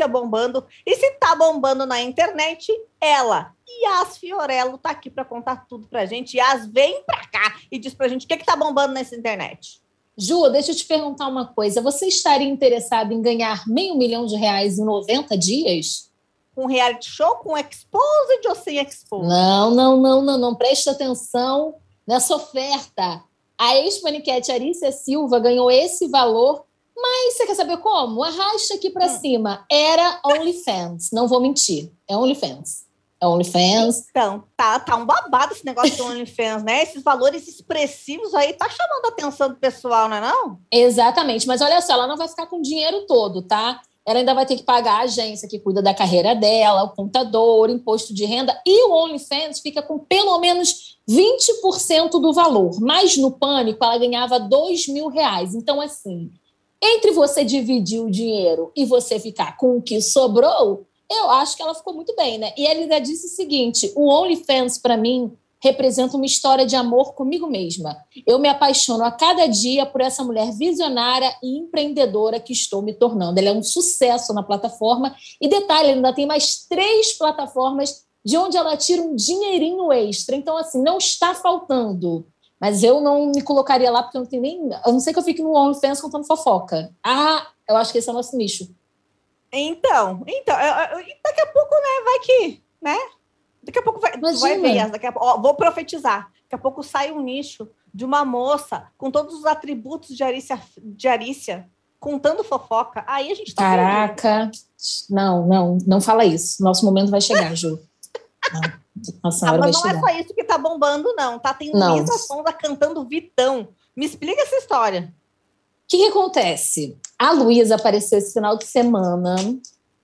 notícia bombando. E se tá bombando na internet, ela. Yas Fiorello tá aqui para contar tudo pra gente. Yas, vem pra cá e diz pra gente o que, que tá bombando nessa internet. Ju, deixa eu te perguntar uma coisa. Você estaria interessado em ganhar meio milhão de reais em 90 dias? Com reality show, com exposed ou sem exposed? Não, não, não, não, não. Preste atenção nessa oferta. A ex-paniquete Arícia Silva ganhou esse valor, mas você quer saber como? Arrasta aqui para hum. cima. Era OnlyFans, não vou mentir. É OnlyFans. É OnlyFans. Então, tá, tá um babado esse negócio do OnlyFans, né? Esses valores expressivos aí tá chamando a atenção do pessoal, não é não? Exatamente, mas olha só, ela não vai ficar com o dinheiro todo, tá? Ela ainda vai ter que pagar a agência que cuida da carreira dela, o contador, o imposto de renda, e o OnlyFans fica com pelo menos 20% do valor. Mas no Pânico ela ganhava 2 mil reais. Então, assim, entre você dividir o dinheiro e você ficar com o que sobrou, eu acho que ela ficou muito bem, né? E ele ainda disse o seguinte: o OnlyFans, para mim, representa uma história de amor comigo mesma. Eu me apaixono a cada dia por essa mulher visionária e empreendedora que estou me tornando. Ela é um sucesso na plataforma. E detalhe, ainda tem mais três plataformas de onde ela tira um dinheirinho extra. Então, assim, não está faltando. Mas eu não me colocaria lá porque eu não tenho nem. Eu não sei que eu fique no OnlyFans contando fofoca. Ah, eu acho que esse é o nosso nicho. Então, então, daqui a pouco, né, vai que, né? Daqui a pouco vai, vai ver, daqui a, ó, vou profetizar. Daqui a pouco sai um nicho de uma moça com todos os atributos de Arícia, de Arícia contando fofoca. Aí a gente tá Caraca, não, não, não fala isso. Nosso momento vai chegar, Ju. Não. Nossa, ah, mas não é só isso que tá bombando, não. Tá tem Luísa Sonda cantando Vitão. Me explica essa história que, que acontece? A Luísa apareceu esse final de semana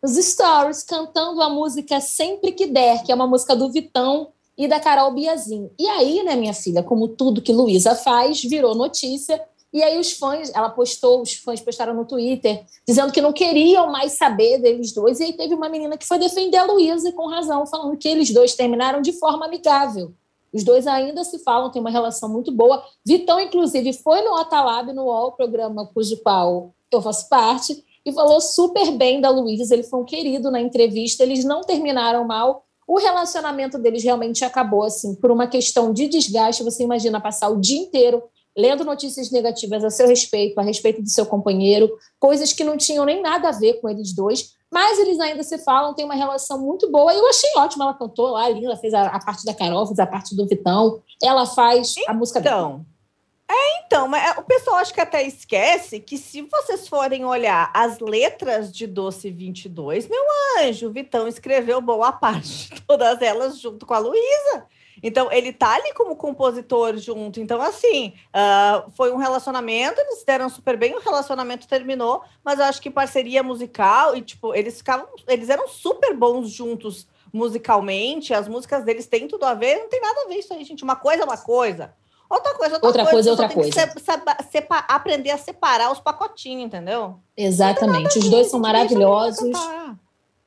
nos stories cantando a música Sempre Que Der, que é uma música do Vitão e da Carol Biazin. E aí, né, minha filha, como tudo que Luísa faz, virou notícia. E aí os fãs, ela postou, os fãs postaram no Twitter, dizendo que não queriam mais saber deles dois. E aí teve uma menina que foi defender a Luísa, com razão, falando que eles dois terminaram de forma amigável. Os dois ainda se falam, têm uma relação muito boa. Vitão, inclusive, foi no Atalab, no UOL, programa cujo qual eu faço parte, e falou super bem da Luísa. Ele foi um querido na entrevista. Eles não terminaram mal. O relacionamento deles realmente acabou assim por uma questão de desgaste. Você imagina passar o dia inteiro lendo notícias negativas a seu respeito, a respeito do seu companheiro, coisas que não tinham nem nada a ver com eles dois. Mas eles ainda se falam, tem uma relação muito boa. E eu achei ótimo. Ela cantou lá, linda, fez a, a, parte da Carol, fez a parte do Vitão. Ela faz então, a música dela. Então, é, então, mas é, o pessoal acho que até esquece que se vocês forem olhar as letras de Doce 22, meu anjo, o Vitão escreveu boa parte, todas elas junto com a Luísa. Então, ele tá ali como compositor junto. Então, assim, uh, foi um relacionamento, eles deram super bem, o relacionamento terminou, mas eu acho que parceria musical e, tipo, eles ficavam, eles eram super bons juntos musicalmente, as músicas deles têm tudo a ver, não tem nada a ver isso aí, gente. Uma coisa é uma coisa. Outra coisa, outra, outra coisa, outra coisa. Se, aprender a separar os pacotinhos, entendeu? Exatamente. Os dois são maravilhosos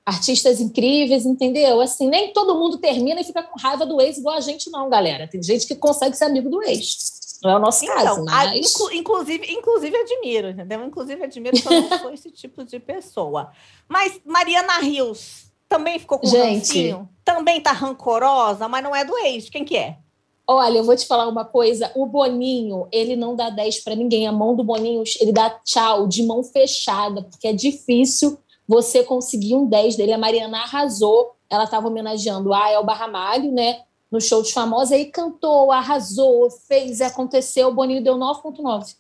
artistas incríveis, entendeu? Assim, nem todo mundo termina e fica com raiva do ex igual a gente, não, galera. Tem gente que consegue ser amigo do ex. Não é o nosso então, caso, mas... Inclu inclusive, inclusive admiro, entendeu? Inclusive admiro que eu não sou esse tipo de pessoa. Mas Mariana Rios também ficou com gente, rancinho? Também tá rancorosa, mas não é do ex. Quem que é? Olha, eu vou te falar uma coisa. O Boninho, ele não dá 10 para ninguém. A mão do Boninho, ele dá tchau de mão fechada, porque é difícil você conseguir um 10 dele. A Mariana arrasou, ela estava homenageando a Elba Ramalho, né? No show de famosa, aí cantou, arrasou, fez, aconteceu. O Boninho deu 9,9.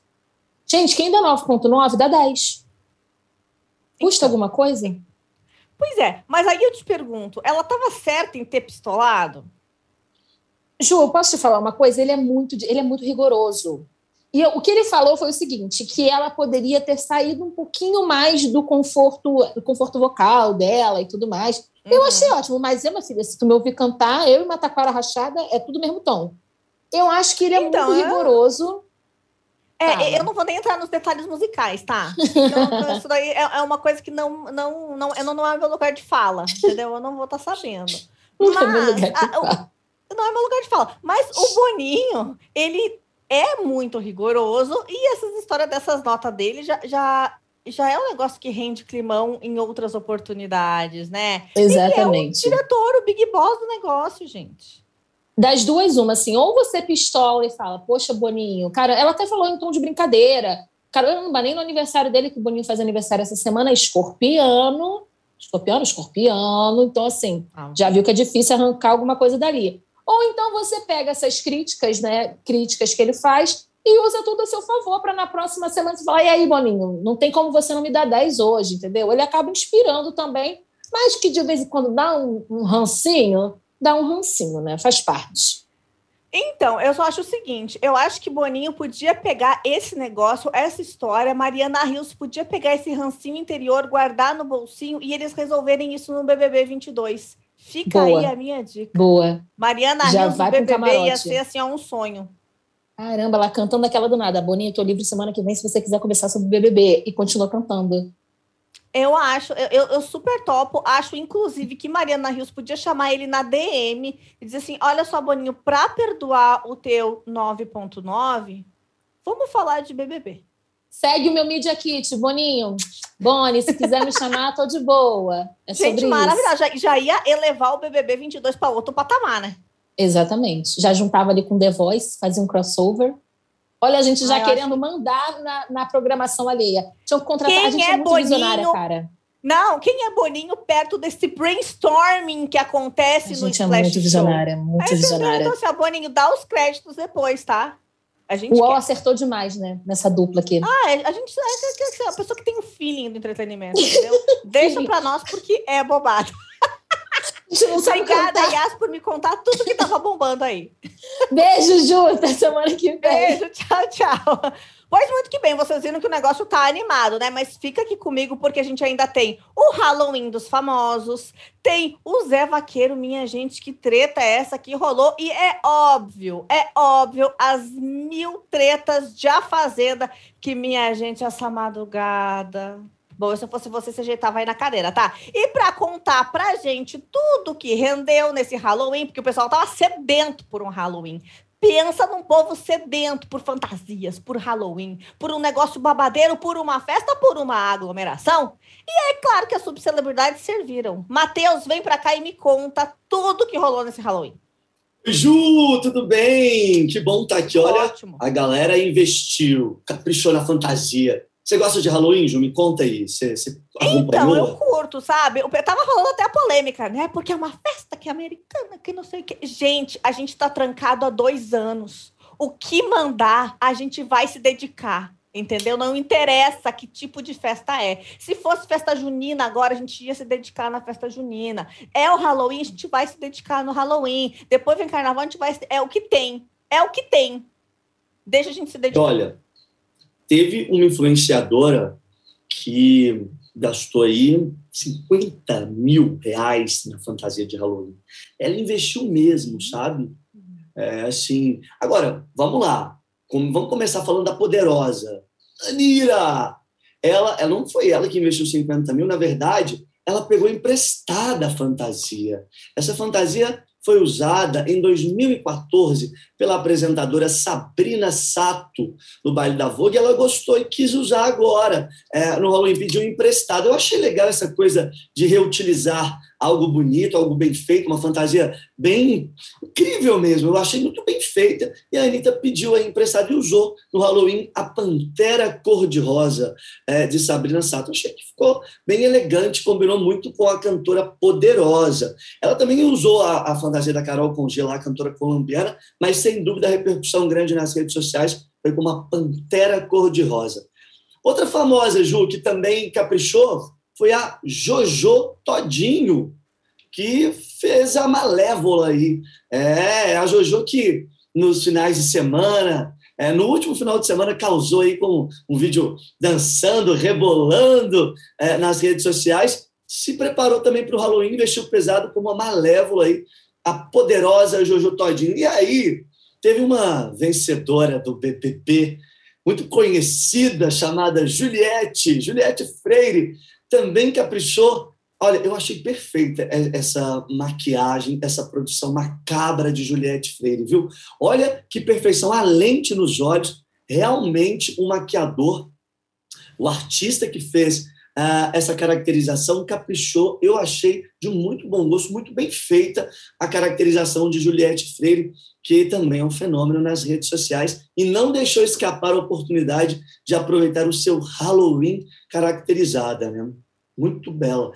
Gente, quem dá 9,9 dá 10. Custa então. alguma coisa? Pois é, mas aí eu te pergunto, ela estava certa em ter pistolado? Ju, eu posso te falar uma coisa? Ele é muito, ele é muito rigoroso. E o que ele falou foi o seguinte, que ela poderia ter saído um pouquinho mais do conforto, do conforto vocal dela e tudo mais. Uhum. Eu achei ótimo, mas eu, minha filha, se tu me ouvir cantar, eu e Mataquara Rachada é tudo mesmo tom. Eu acho que ele é então, muito rigoroso. É, tá. eu não vou nem entrar nos detalhes musicais, tá? Então, isso daí é, é, uma coisa que não, não, não, eu não, não é meu lugar de fala, entendeu? Eu não vou estar tá sabendo. Mas, não é meu lugar de fala. não é meu lugar de fala. Mas o Boninho, ele é muito rigoroso e essas histórias dessas notas dele já, já já é um negócio que rende climão em outras oportunidades, né? Exatamente. Ele é o diretor, o big boss do negócio, gente. Das duas, uma, assim, ou você pistola e fala, poxa, Boninho, cara, ela até falou em tom de brincadeira. Caramba, nem no aniversário dele, que o Boninho faz aniversário essa semana, é escorpiano. Escorpiano, escorpiano. Então, assim, ah. já viu que é difícil arrancar alguma coisa dali. Ou então você pega essas críticas, né? Críticas que ele faz e usa tudo a seu favor para na próxima semana você falar: e aí, Boninho, não tem como você não me dar 10 hoje, entendeu? Ele acaba inspirando também, mas que de vez em quando dá um, um rancinho, dá um rancinho, né? Faz parte. Então, eu só acho o seguinte: eu acho que Boninho podia pegar esse negócio, essa história, Mariana Rios podia pegar esse rancinho interior, guardar no bolsinho e eles resolverem isso no BBB 22. Fica Boa. aí a minha dica. Boa. Mariana Já Rios vai BBB ia ser assim, ó, um sonho. Caramba, ela cantando aquela do nada. Boninho, tô livre semana que vem se você quiser conversar sobre BBB. E continua cantando. Eu acho, eu, eu super topo. Acho, inclusive, que Mariana Rios podia chamar ele na DM e dizer assim: olha só, Boninho, para perdoar o teu 9.9, vamos falar de BBB. Segue o meu Media Kit, Boninho. Boni, se quiser me chamar, tô de boa. É Gente, maravilhosa. Já, já ia elevar o BBB 22 para outro patamar, né? Exatamente. Já juntava ali com The Voice, fazia um crossover. Olha, a gente já Ai, querendo acho... mandar na, na, programação alheia. Tinha que contratar. Quem a gente é, é muito Boninho? visionária, cara. Não, quem é Boninho perto desse brainstorming que acontece a no gente é muito visionária, muito Aí, visionária. Então, assim, Boninho, dá os créditos depois, tá? A gente o UOL acertou demais, né? Nessa dupla aqui. Ah, é, a gente é, é, a pessoa que tem o feeling do entretenimento, entendeu? Deixa pra nós porque é bobado. Obrigada, Yas, por me contar tudo que tava bombando aí. Beijo, Ju. Até semana que vem. Beijo, tchau, tchau. Pois muito que bem, vocês viram que o negócio tá animado, né? Mas fica aqui comigo porque a gente ainda tem o Halloween dos famosos, tem o Zé Vaqueiro, minha gente, que treta é essa que rolou? E é óbvio, é óbvio, as mil tretas de A Fazenda que minha gente, essa madrugada Bom, se eu fosse você, você ajeitava aí na cadeira, tá? E para contar pra gente tudo que rendeu nesse Halloween, porque o pessoal tava sedento por um Halloween. Pensa num povo sedento por fantasias, por Halloween, por um negócio babadeiro, por uma festa, por uma aglomeração. E é claro que as subcelebridades serviram. Matheus, vem pra cá e me conta tudo que rolou nesse Halloween. Ju, tudo bem? Que bom estar tá aqui. Olha, Ótimo. a galera investiu, caprichou na fantasia. Você gosta de Halloween, Ju? Me conta aí. Você, você então, eu curto, sabe? Eu tava falando até a polêmica, né? Porque é uma festa que é americana, que não sei o quê. Gente, a gente tá trancado há dois anos. O que mandar, a gente vai se dedicar. Entendeu? Não interessa que tipo de festa é. Se fosse festa junina agora, a gente ia se dedicar na festa junina. É o Halloween, a gente vai se dedicar no Halloween. Depois vem carnaval, a gente vai. É o que tem. É o que tem. Deixa a gente se dedicar. Olha, teve uma influenciadora que gastou aí 50 mil reais na fantasia de Halloween. Ela investiu mesmo, sabe? É, assim. Agora, vamos lá. Vamos começar falando da poderosa. Anira! Ela, ela não foi ela que investiu 50 mil, na verdade, ela pegou emprestada a fantasia. Essa fantasia foi usada em 2014 pela apresentadora Sabrina Sato no baile da Vogue. Ela gostou e quis usar agora é, no Halloween, pediu emprestado. Eu achei legal essa coisa de reutilizar algo bonito, algo bem feito, uma fantasia bem incrível mesmo. Eu achei muito bem feita. E a Anitta pediu a emprestada e usou no Halloween a Pantera Cor-de-Rosa é, de Sabrina Sato. Eu achei que ficou bem elegante, combinou muito com a cantora Poderosa. Ela também usou a, a fantasia da Carol Congela, a cantora colombiana, mas sem dúvida a repercussão grande nas redes sociais foi com uma Pantera Cor-de-Rosa. Outra famosa, Ju, que também caprichou, foi a Jojo Todinho, que fez a Malévola aí. É, a Jojo que nos finais de semana, é, no último final de semana, causou aí com um vídeo dançando, rebolando é, nas redes sociais, se preparou também para o Halloween, investiu pesado como a Malévola aí, a poderosa Jojo Todinho. E aí, teve uma vencedora do BBB, muito conhecida, chamada Juliette, Juliette Freire, também caprichou. Olha, eu achei perfeita essa maquiagem, essa produção macabra de Juliette Freire, viu? Olha que perfeição, a lente nos olhos, realmente um maquiador o artista que fez uh, essa caracterização caprichou, eu achei de muito bom gosto, muito bem feita a caracterização de Juliette Freire, que também é um fenômeno nas redes sociais e não deixou escapar a oportunidade de aproveitar o seu Halloween caracterizada, né? Muito bela.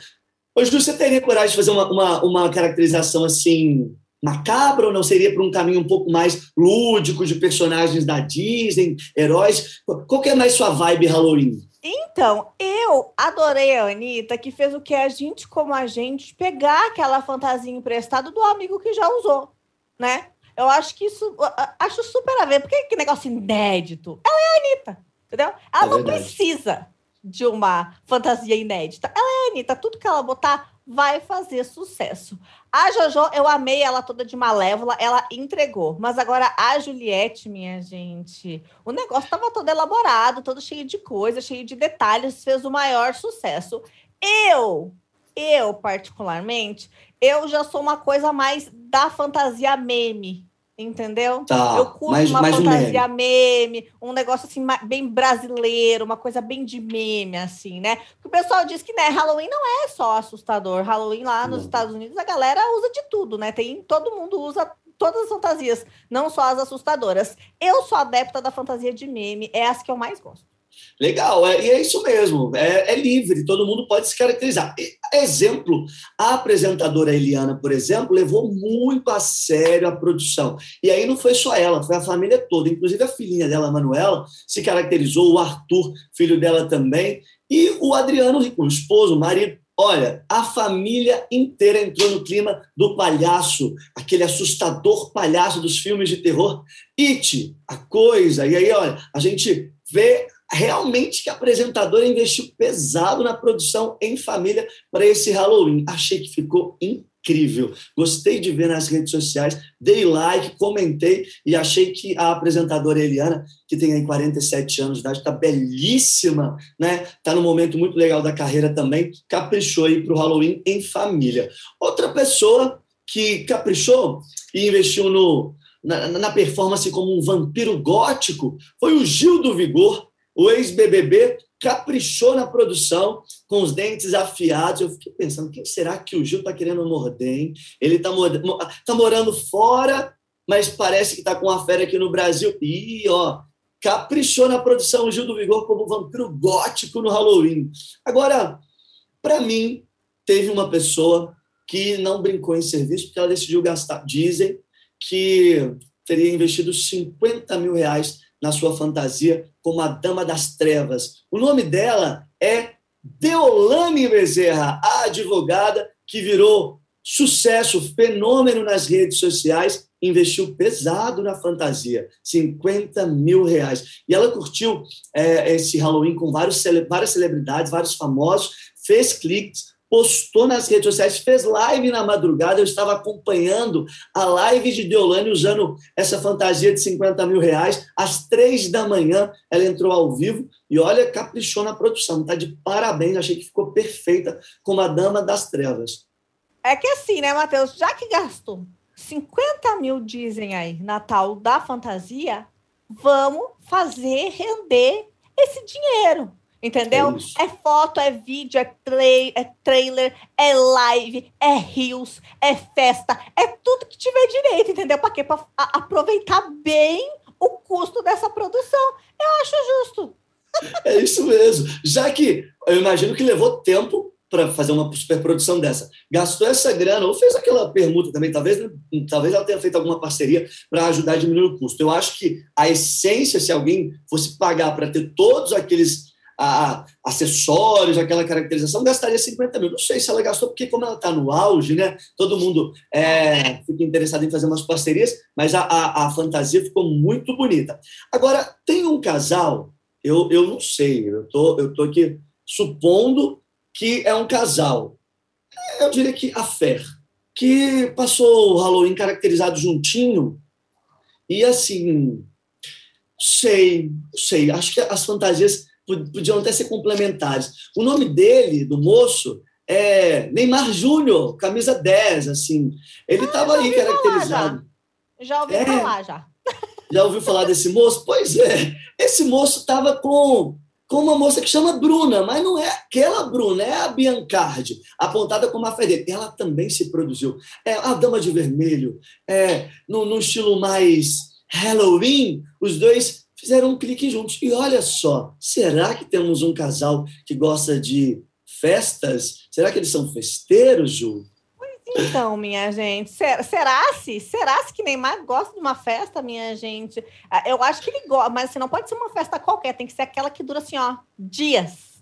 Ju, você teria coragem de fazer uma, uma, uma caracterização assim macabra ou não seria para um caminho um pouco mais lúdico de personagens da Disney, heróis? Qual que é mais sua vibe Halloween? Então, eu adorei a Anitta, que fez o que a gente, como a gente, pegar aquela fantasia emprestada do amigo que já usou, né? Eu acho que isso, acho super a ver, porque que negócio inédito. Ela é a Anitta, entendeu? Ela é não verdade. precisa de uma fantasia inédita. Ela é a Anitta, tudo que ela botar vai fazer sucesso. A Jojo, eu amei ela toda de malévola, ela entregou. Mas agora a Juliette, minha gente, o negócio estava todo elaborado, todo cheio de coisas, cheio de detalhes, fez o maior sucesso. Eu, eu particularmente, eu já sou uma coisa mais da fantasia meme, Entendeu? Tá, eu curto mais, uma mais fantasia um meme. meme. um negócio assim bem brasileiro, uma coisa bem de meme, assim, né? Porque o pessoal diz que né, Halloween não é só assustador. Halloween lá nos não. Estados Unidos a galera usa de tudo, né? Tem todo mundo usa todas as fantasias, não só as assustadoras. Eu sou adepta da fantasia de meme, é as que eu mais gosto. Legal, é, e é isso mesmo, é, é, livre, todo mundo pode se caracterizar. Exemplo, a apresentadora Eliana, por exemplo, levou muito a sério a produção. E aí não foi só ela, foi a família toda, inclusive a filhinha dela, a Manuela, se caracterizou, o Arthur, filho dela também, e o Adriano, o esposo, o marido. Olha, a família inteira entrou no clima do palhaço, aquele assustador palhaço dos filmes de terror. It, a coisa. E aí, olha, a gente vê realmente que a apresentadora investiu pesado na produção em família para esse Halloween. Achei que ficou incrível. Gostei de ver nas redes sociais, dei like, comentei e achei que a apresentadora Eliana, que tem aí 47 anos de idade, está belíssima, né? Está num momento muito legal da carreira também, caprichou aí para o Halloween em família. Outra pessoa que caprichou e investiu no, na, na performance como um vampiro gótico foi o Gil do Vigor, o ex-BBB caprichou na produção, com os dentes afiados. Eu fiquei pensando, quem será que o Gil está querendo morder, hein? Ele está tá morando fora, mas parece que está com uma férias aqui no Brasil. E, ó, caprichou na produção o Gil do Vigor como vampiro gótico no Halloween. Agora, para mim, teve uma pessoa que não brincou em serviço, porque ela decidiu gastar. Dizem que teria investido 50 mil reais na sua fantasia como a Dama das Trevas. O nome dela é Deolane Bezerra, a advogada que virou sucesso, fenômeno nas redes sociais, investiu pesado na fantasia, 50 mil reais. E ela curtiu é, esse Halloween com vários, várias celebridades, vários famosos, fez cliques, postou nas redes sociais, fez live na madrugada. Eu estava acompanhando a live de Deolane usando essa fantasia de 50 mil reais. Às três da manhã, ela entrou ao vivo e olha, caprichou na produção. Está de parabéns, achei que ficou perfeita como a Dama das Trevas. É que assim, né, Matheus? Já que gastou 50 mil, dizem aí, Natal da fantasia, vamos fazer render esse dinheiro. Entendeu? É, é, foto, é vídeo, é, play, é trailer, é live, é rios, é festa, é tudo que tiver direito, entendeu? Para quê? Para aproveitar bem o custo dessa produção. Eu acho justo. É isso mesmo. Já que eu imagino que levou tempo para fazer uma superprodução dessa. Gastou essa grana, ou fez aquela permuta também, talvez, talvez ela tenha feito alguma parceria para ajudar a diminuir o custo. Eu acho que a essência, se alguém fosse pagar para ter todos aqueles a, acessórios, aquela caracterização, gastaria 50 mil. Não sei se ela gastou, porque como ela está no auge, né? Todo mundo é, fica interessado em fazer umas parcerias, mas a, a, a, fantasia ficou muito bonita. Agora, tem um casal, eu, eu não sei, eu tô, eu tô aqui supondo que é um casal. Eu diria que a Fer, que passou o Halloween caracterizado juntinho, e assim, sei, sei, acho que as fantasias podiam até ser complementares. O nome dele, do moço, é Neymar Júnior, camisa 10, assim. Ele estava ah, aí caracterizado. já. já ouvi é, falar, já. Já ouviu falar desse moço? Pois é, esse moço estava com com uma moça que chama Bruna, mas não é aquela Bruna, é a Biancardi, apontada como a Fede. Ela também se produziu. É a Dama de Vermelho, é no, no estilo mais Halloween, os dois fizeram um clique juntos. E olha só, será que temos um casal que gosta de festas? Será que eles são festeiros, Ju? Então, minha gente, será-se? Será-se que Neymar gosta de uma festa, minha gente? Ah, eu acho que ele gosta, mas assim, não pode ser uma festa qualquer, tem que ser aquela que dura assim, ó, dias.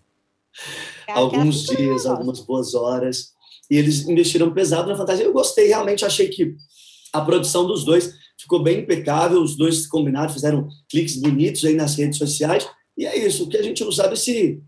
É alguns dias, algumas boas horas. E eles investiram pesado na fantasia. Eu gostei, realmente achei que a produção dos dois ficou bem impecável, os dois combinaram, fizeram cliques bonitos aí nas redes sociais. E é isso, o que a gente não sabe é se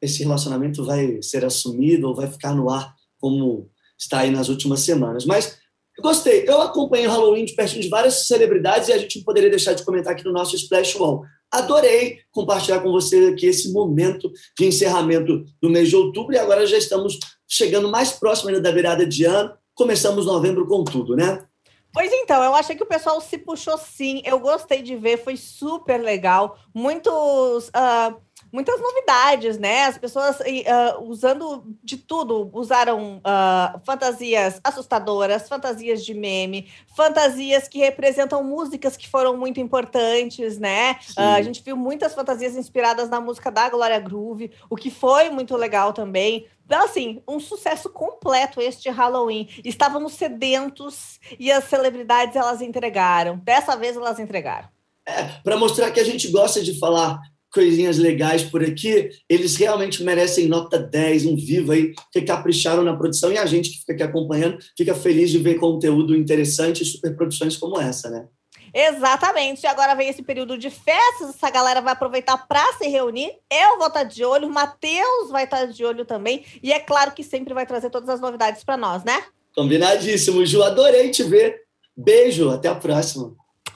esse relacionamento vai ser assumido ou vai ficar no ar como está aí nas últimas semanas. Mas eu gostei. Eu acompanhei o Halloween de pertinho de várias celebridades e a gente não poderia deixar de comentar aqui no nosso Splash Wall. Adorei compartilhar com vocês aqui esse momento de encerramento do mês de outubro e agora já estamos chegando mais próximo ainda da virada de ano. Começamos novembro com tudo, né? Pois então, eu achei que o pessoal se puxou sim. Eu gostei de ver, foi super legal. Muitos. Uh muitas novidades, né? As pessoas uh, usando de tudo, usaram uh, fantasias assustadoras, fantasias de meme, fantasias que representam músicas que foram muito importantes, né? Uh, a gente viu muitas fantasias inspiradas na música da Glória Groove, o que foi muito legal também. Então, assim, um sucesso completo este Halloween. Estávamos sedentos e as celebridades elas entregaram. Dessa vez elas entregaram. É, para mostrar que a gente gosta de falar coisinhas legais por aqui, eles realmente merecem nota 10, um vivo aí, que capricharam na produção e a gente que fica aqui acompanhando fica feliz de ver conteúdo interessante e superproduções como essa, né? Exatamente. E agora vem esse período de festas, essa galera vai aproveitar para se reunir. Eu vou estar tá de olho, o Matheus vai estar tá de olho também. E é claro que sempre vai trazer todas as novidades para nós, né? Combinadíssimo, Ju. Adorei te ver. Beijo, até a próxima.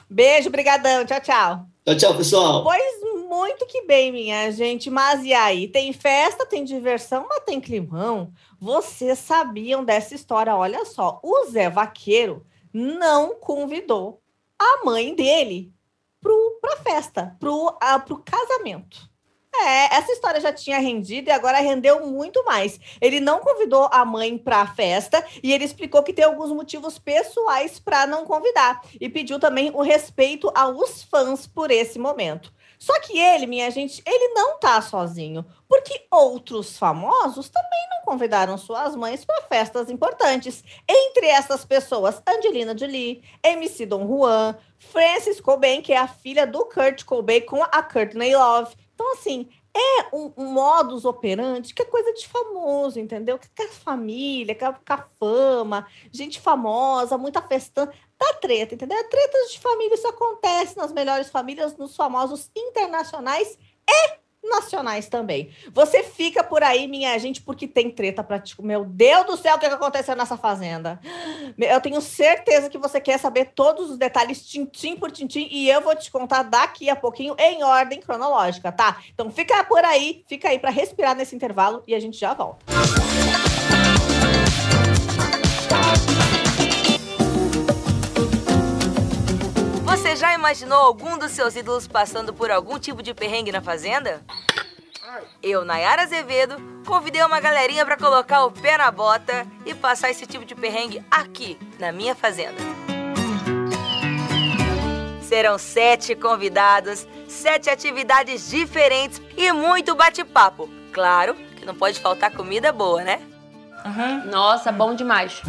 Beijo, brigadão. Tchau, tchau. Tchau, tchau, pessoal. Pois muito que bem, minha gente. Mas e aí? Tem festa, tem diversão, mas tem climão? Vocês sabiam dessa história? Olha só, o Zé Vaqueiro não convidou a mãe dele para a festa, para o casamento. É, essa história já tinha rendido e agora rendeu muito mais. Ele não convidou a mãe para a festa e ele explicou que tem alguns motivos pessoais para não convidar e pediu também o respeito aos fãs por esse momento. Só que ele, minha gente, ele não tá sozinho, porque outros famosos também não convidaram suas mães para festas importantes. Entre essas pessoas, Angelina Jolie, MC Don Juan, Frances Cobain, que é a filha do Kurt Cobain com a Courtney Love. Então, assim, é um, um modus operandi que é coisa de famoso, entendeu? Que é família, que é a fama, gente famosa, muita festão da treta, entendeu? Tretas de família, isso acontece nas melhores famílias, nos famosos internacionais e nacionais também. Você fica por aí, minha gente, porque tem treta para ti. Meu Deus do céu, o que aconteceu nessa fazenda? Eu tenho certeza que você quer saber todos os detalhes, tintim por tintim, e eu vou te contar daqui a pouquinho em ordem cronológica, tá? Então fica por aí, fica aí para respirar nesse intervalo e a gente já volta. Você imaginou algum dos seus ídolos passando por algum tipo de perrengue na fazenda? Eu, Nayara Azevedo, convidei uma galerinha para colocar o pé na bota e passar esse tipo de perrengue aqui, na minha fazenda. Serão sete convidados, sete atividades diferentes e muito bate-papo. Claro que não pode faltar comida boa, né? Uhum. Nossa, bom demais.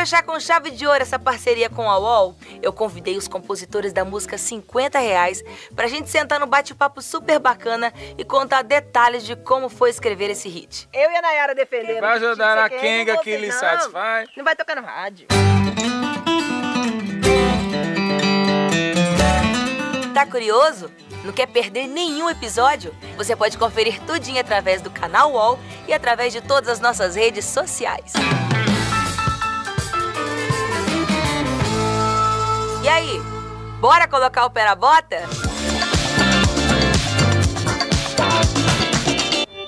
Fechar com chave de ouro essa parceria com a UOL, eu convidei os compositores da música 50 reais pra gente sentar no bate-papo super bacana e contar detalhes de como foi escrever esse hit. Eu e a Nayara defenderam. Vai ajudar a Kenga que lhe satisfaz. Não vai tocar no rádio. Tá curioso? Não quer perder nenhum episódio? Você pode conferir tudinho através do canal UOL e através de todas as nossas redes sociais. E aí, bora colocar o pé na bota?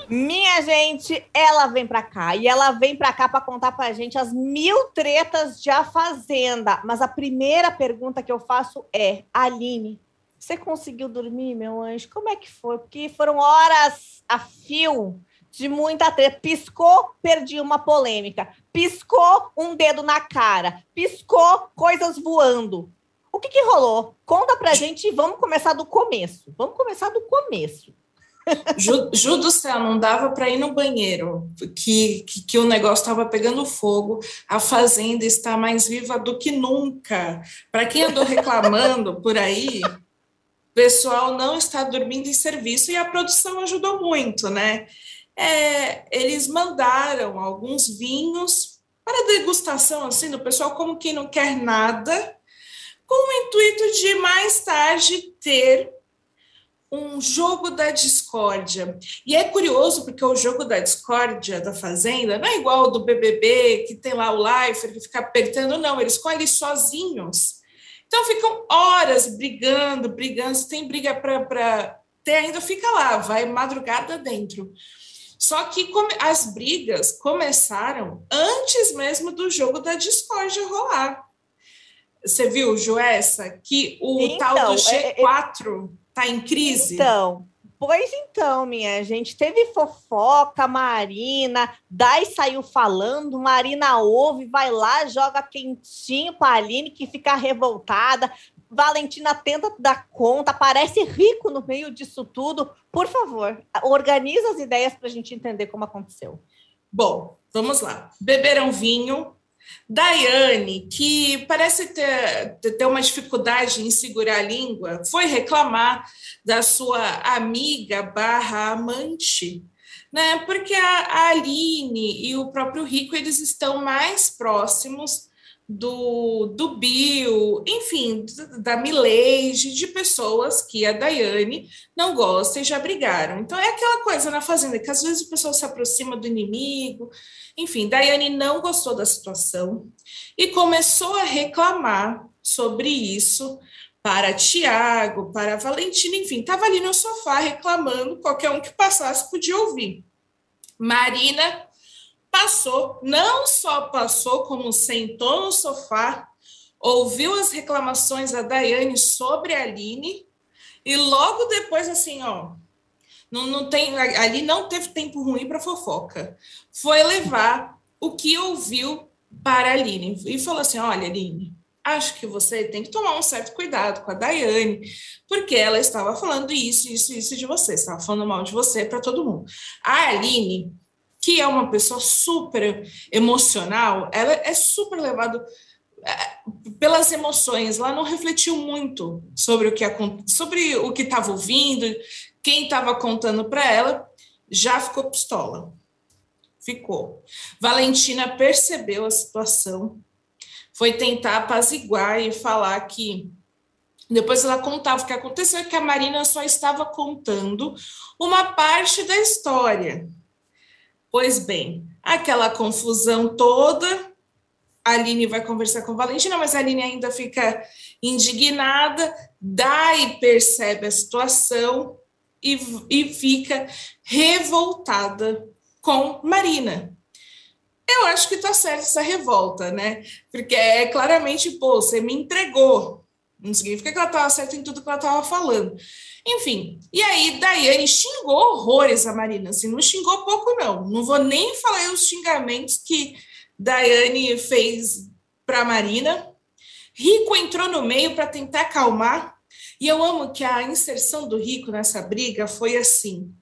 Minha gente, ela vem pra cá e ela vem pra cá pra contar pra gente as mil tretas de A Fazenda. Mas a primeira pergunta que eu faço é, Aline, Você conseguiu dormir, meu anjo? Como é que foi? Porque foram horas a fio de muita treta. Piscou, perdi uma polêmica. Piscou, um dedo na cara. Piscou, coisas voando. O que, que rolou? Conta pra gente e vamos começar do começo. Vamos começar do começo. Ju, Ju do céu, não dava para ir no banheiro, que, que, que o negócio estava pegando fogo, a fazenda está mais viva do que nunca. Para quem andou reclamando por aí, o pessoal não está dormindo em serviço e a produção ajudou muito, né? É, eles mandaram alguns vinhos para degustação, assim, do pessoal, como quem não quer nada, com o intuito de mais tarde ter um jogo da discórdia. E é curioso porque o jogo da discórdia da Fazenda não é igual ao do BBB, que tem lá o Lifer que fica apertando, não, eles ali sozinhos. Então ficam horas brigando, brigando, se tem briga para ter ainda fica lá, vai madrugada dentro. Só que as brigas começaram antes mesmo do jogo da discórdia rolar. Você viu, Joessa, que o então, tal do G4 está é, é, em crise? Então, Pois então, minha gente, teve fofoca, Marina, Dai saiu falando, Marina ouve, vai lá, joga quentinho para Aline, que fica revoltada. Valentina tenta dar conta, parece rico no meio disso tudo. Por favor, organiza as ideias para a gente entender como aconteceu. Bom, vamos lá. Beberam vinho, Daiane, que parece ter, ter uma dificuldade em segurar a língua, foi reclamar da sua amiga barra amante, né? Porque a, Aline e o próprio Rico eles estão mais próximos do, do Bill, enfim, da Milady, de pessoas que a Daiane não gosta e já brigaram. Então é aquela coisa na Fazenda, que às vezes o pessoal se aproxima do inimigo, enfim, Daiane não gostou da situação e começou a reclamar sobre isso para Tiago, para Valentina, enfim, estava ali no sofá reclamando, qualquer um que passasse podia ouvir. Marina passou, não só passou, como sentou no sofá, ouviu as reclamações da Daiane sobre a Aline, e logo depois, assim, ó, não, não tem, ali não teve tempo ruim para fofoca. Foi levar o que ouviu para a Aline e falou assim: olha, Aline, acho que você tem que tomar um certo cuidado com a Daiane, porque ela estava falando isso, isso, isso de você, estava falando mal de você para todo mundo. A Aline que é uma pessoa super emocional, ela é super levada é, pelas emoções, ela não refletiu muito sobre o que sobre o que estava ouvindo, quem estava contando para ela, já ficou pistola. Ficou. Valentina percebeu a situação, foi tentar apaziguar e falar que depois ela contava o que aconteceu, que a Marina só estava contando uma parte da história Pois bem, aquela confusão toda, a Aline vai conversar com Valentina, mas a Aline ainda fica indignada, Dai percebe a situação e, e fica revoltada com Marina. Eu acho que tá certa essa revolta, né? Porque é claramente, pô, você me entregou. Não significa que ela estava certa em tudo que ela estava falando. Enfim, e aí Daiane xingou horrores a Marina, assim, não xingou pouco, não. Não vou nem falar os xingamentos que Daiane fez para Marina. Rico entrou no meio para tentar acalmar, e eu amo que a inserção do Rico nessa briga foi assim: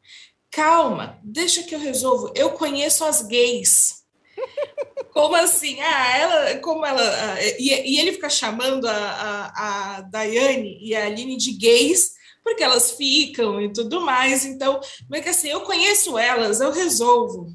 calma, deixa que eu resolvo, eu conheço as gays. Como assim? Ah, ela, como ela. E, e ele fica chamando a, a, a Daiane e a Aline de gays porque elas ficam e tudo mais. Então, meio que assim, eu conheço elas, eu resolvo.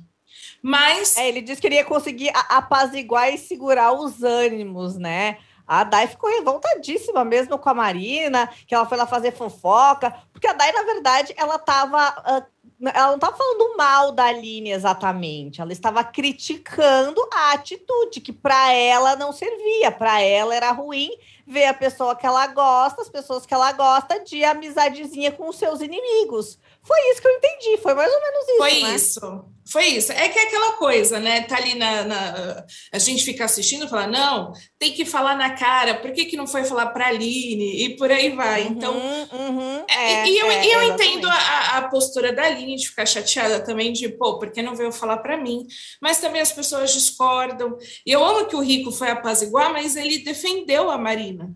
Mas. É, ele disse que ele ia conseguir apaziguar e segurar os ânimos, né? A Dai ficou revoltadíssima mesmo com a Marina, que ela foi lá fazer fofoca, porque a Dai, na verdade, ela estava uh, ela não estava falando mal da Aline exatamente, ela estava criticando a atitude que para ela não servia, para ela era ruim ver a pessoa que ela gosta, as pessoas que ela gosta de amizadezinha com os seus inimigos. Foi isso que eu entendi, foi mais ou menos isso. Foi né? isso, foi isso. É que é aquela coisa, né? Tá ali na, na, A gente fica assistindo e fala, não, tem que falar na cara, por que, que não foi falar para a Aline? E por aí vai. Uhum, então. uhum, é, é, e eu, é, eu entendo a, a postura da Aline de ficar chateada também, de, pô, por que não veio falar para mim? Mas também as pessoas discordam. E eu amo que o Rico foi apaziguar, mas ele defendeu a Marina.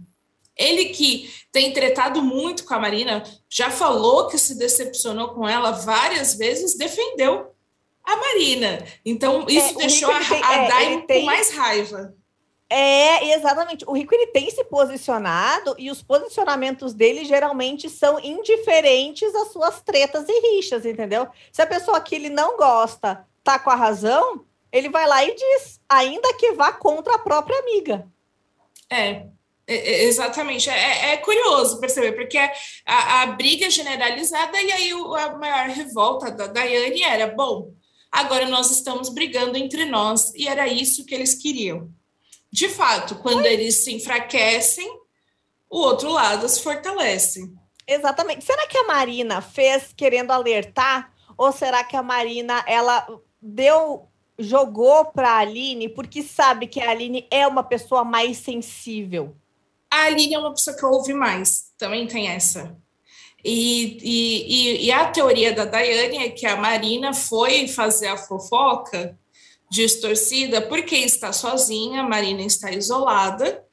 Ele que tem tretado muito com a Marina, já falou que se decepcionou com ela várias vezes, defendeu a Marina. Então, isso É, deixou a, tem- a é, Daimon ele tem- com mais raiva. É, exatamente. O Rico ele tem se posicionado e os posicionamentos dele geralmente são indiferentes às suas tretas e rixas, entendeu? Se a pessoa que ele não gosta tá com a razão, ele vai lá e diz, ainda que vá contra a própria amiga. É, é, é, exatamente. É, é curioso perceber, porque a, a briga é generalizada e aí o- a maior revolta da Daiane era: bom, agora nós estamos brigando entre nós, e era isso que eles queriam. De fato, quando eles se enfraquecem, o outro lado se fortalece. Exatamente. Será que a Marina fez querendo alertar? Ou será que a Marina ela deu, jogou para a Aline porque sabe que a Aline é uma pessoa mais sensível? A Aline é uma pessoa que ouve mais, também tem essa. E, e, e, a teoria da Daiane é que a Marina foi fazer a fofoca distorcida porque está sozinha, a Marina está isolada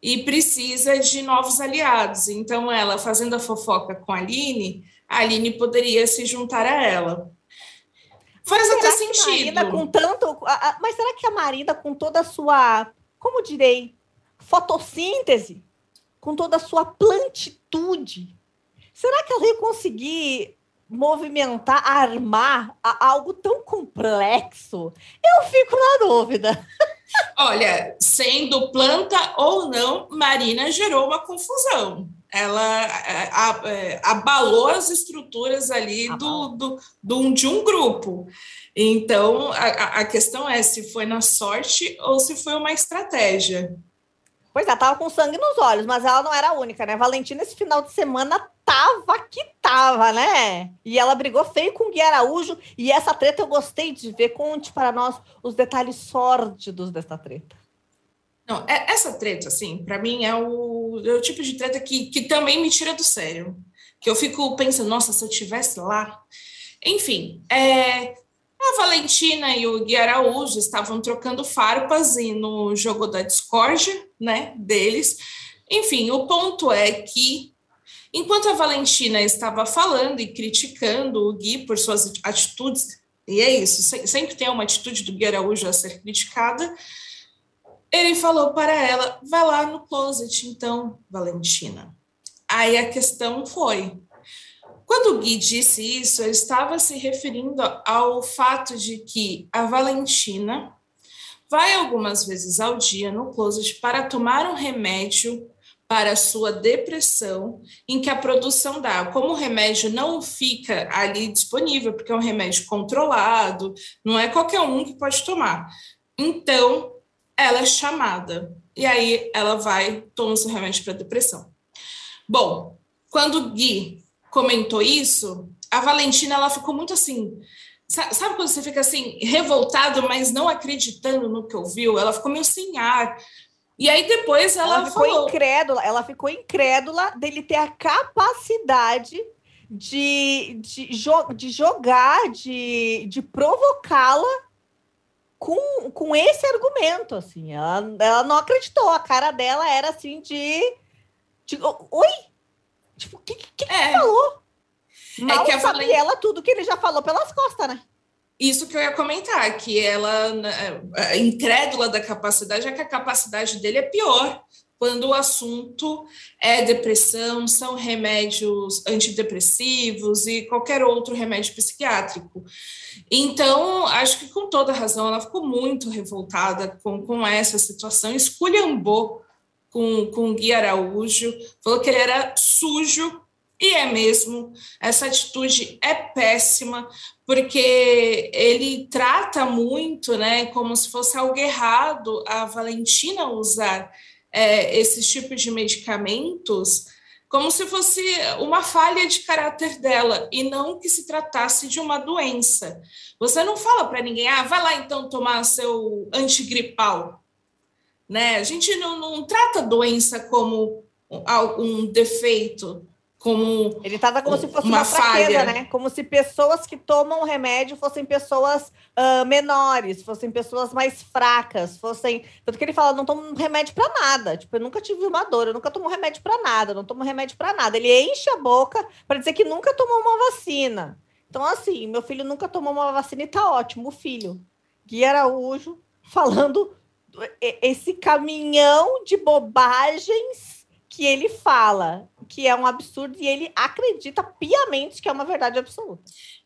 e precisa de novos aliados. Então, ela fazendo a fofoca com a Aline, a Aline poderia se juntar a ela. Faz até sentido. Marina com tanto, mas será que a Marina com toda a sua, como direi, fotossíntese, com toda a sua plantitude, será que ela ia conseguir movimentar, armar algo tão complexo? Eu fico na dúvida. Olha, sendo planta ou não, Marina gerou uma confusão. Ela é, é, abalou as estruturas ali do, do, do- de um grupo. Então, a- a questão é se foi na sorte ou se foi uma estratégia. Pois é, tava com sangue nos olhos, mas ela não era a única, né? Valentina, esse final de semana, tava que tava, né? E ela brigou feio com o Gui Araújo, e essa treta eu gostei de ver. Conte para nós os detalhes sórdidos dessa treta. Não, é- essa treta, assim, para mim é o, é o tipo de treta que, que também me tira do sério. Que eu fico pensando, nossa, se eu tivesse lá. Enfim, é, a Valentina e o Gui Araújo estavam trocando farpas e no jogo da discórdia, né, deles. Enfim, o ponto é que, enquanto a Valentina estava falando e criticando o Gui por suas atitudes, e é isso, se- sempre tem uma atitude do Gui Araújo a ser criticada, ele falou para ela: vai lá no closet, então, Valentina. Aí a questão foi: quando o Gui disse isso, ele estava se referindo ao fato de que a Valentina vai algumas vezes ao dia no closet para tomar um remédio para a sua depressão, em que a produção dá, como o remédio não fica ali disponível, porque é um remédio controlado, não é qualquer um que pode tomar. Então, ela é chamada. E aí ela vai, toma seu remédio para depressão. Bom, quando Gui comentou isso, a Valentina ela ficou muito assim. sa- Sabe quando você fica assim, revoltado, mas não acreditando no que ouviu? Ela ficou meio sem ar. E aí depois ela, Ela, ficou falou. incrédula, ela ficou incrédula dele ter a capacidade de, de, jo- de jogar, de, de provocá-la com, com esse argumento, assim. Ela, ela não acreditou, a cara dela era assim de... de Oi? Tipo, o que, que, que É, falou? Mal que a sabe Valen- ela tudo que ele já falou pelas costas, né? Isso que eu ia comentar, que ela, né, é, incrédula da capacidade, é que a capacidade dele é pior quando o assunto é depressão, são remédios antidepressivos e qualquer outro remédio psiquiátrico. Então, acho que com toda razão, ela ficou muito revoltada com, com essa situação, esculhambou com, com o Gui Araújo, falou que ele era sujo E é mesmo, essa atitude é péssima, porque ele trata muito, né, como se fosse algo errado a Valentina usar é, esses tipos de medicamentos, como se fosse uma falha de caráter dela, e não que se tratasse de uma doença. Você não fala para ninguém, ah, vai lá então tomar seu antigripal. Né? A gente não, não trata doença como um defeito, como ele trata como se fosse uma, uma fraqueza, né? Como se pessoas que tomam remédio fossem pessoas uh, menores, fossem pessoas mais fracas, fossem tanto que ele fala não tomo remédio para nada, tipo eu nunca tive uma dor, eu nunca tomo remédio para nada, não tomo remédio para nada. Ele enche a boca para dizer que nunca tomou uma vacina. Então assim, meu filho nunca tomou uma vacina e tá ótimo, o filho. Gui Araújo falando esse caminhão de bobagens que ele fala, que é um absurdo, e ele acredita piamente que é uma verdade absoluta.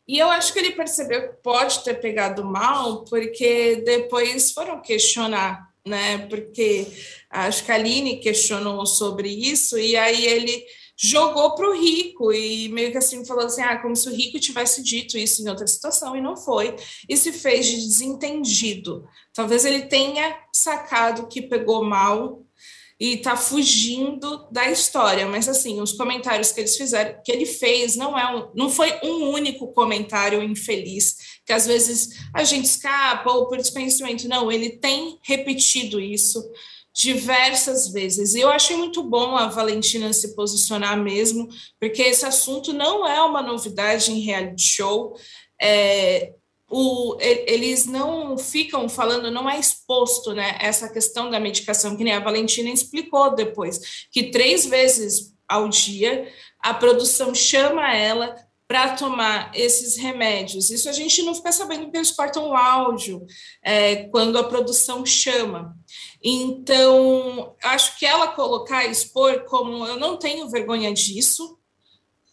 E eu acho que ele percebeu que pode ter pegado mal, porque depois foram questionar, né? Porque acho que a Aline questionou sobre isso, e aí ele jogou para o rico e meio que assim falou assim: ah, como se o rico tivesse dito isso em outra situação, e não foi, e se fez de desentendido. Talvez ele tenha sacado que pegou mal e está fugindo da história. Mas assim, os comentários que eles fizeram, que ele fez, não é um, não foi um único comentário infeliz que às vezes a gente escapa ou por desconhecimento. Não, ele tem repetido isso diversas vezes. E eu achei muito bom a Valentina se posicionar mesmo, porque esse assunto não é uma novidade em reality show. É, o, eles não ficam falando, não é exposto né, essa questão da medicação, que nem a Valentina explicou depois, que três vezes ao dia a produção chama ela para tomar esses remédios. Isso a gente não fica sabendo porque eles cortam o áudio é, quando a produção chama. Então, acho que ela colocar, expor como eu não tenho vergonha disso,